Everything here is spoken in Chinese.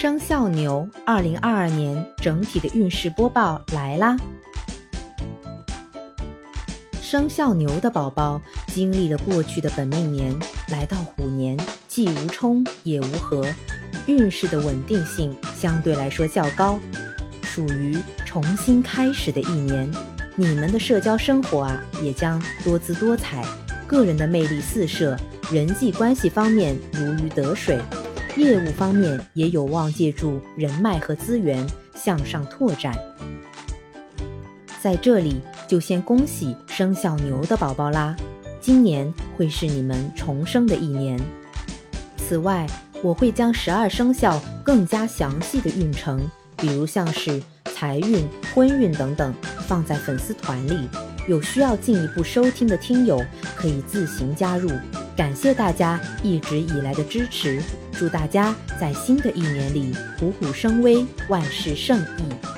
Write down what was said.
生肖牛，二零二二年整体的运势播报来啦！生肖牛的宝宝经历了过去的本命年，来到虎年，既无冲也无合，运势的稳定性相对来说较高，属于重新开始的一年。你们的社交生活啊，也将多姿多彩，个人的魅力四射，人际关系方面如鱼得水。业务方面也有望借助人脉和资源向上拓展。在这里就先恭喜生肖牛的宝宝啦，今年会是你们重生的一年。此外，我会将十二生肖更加详细的运程，比如像是财运、婚运等等，放在粉丝团里，有需要进一步收听的听友可以自行加入。感谢大家一直以来的支持。祝大家在新的一年里虎虎生威，万事胜意。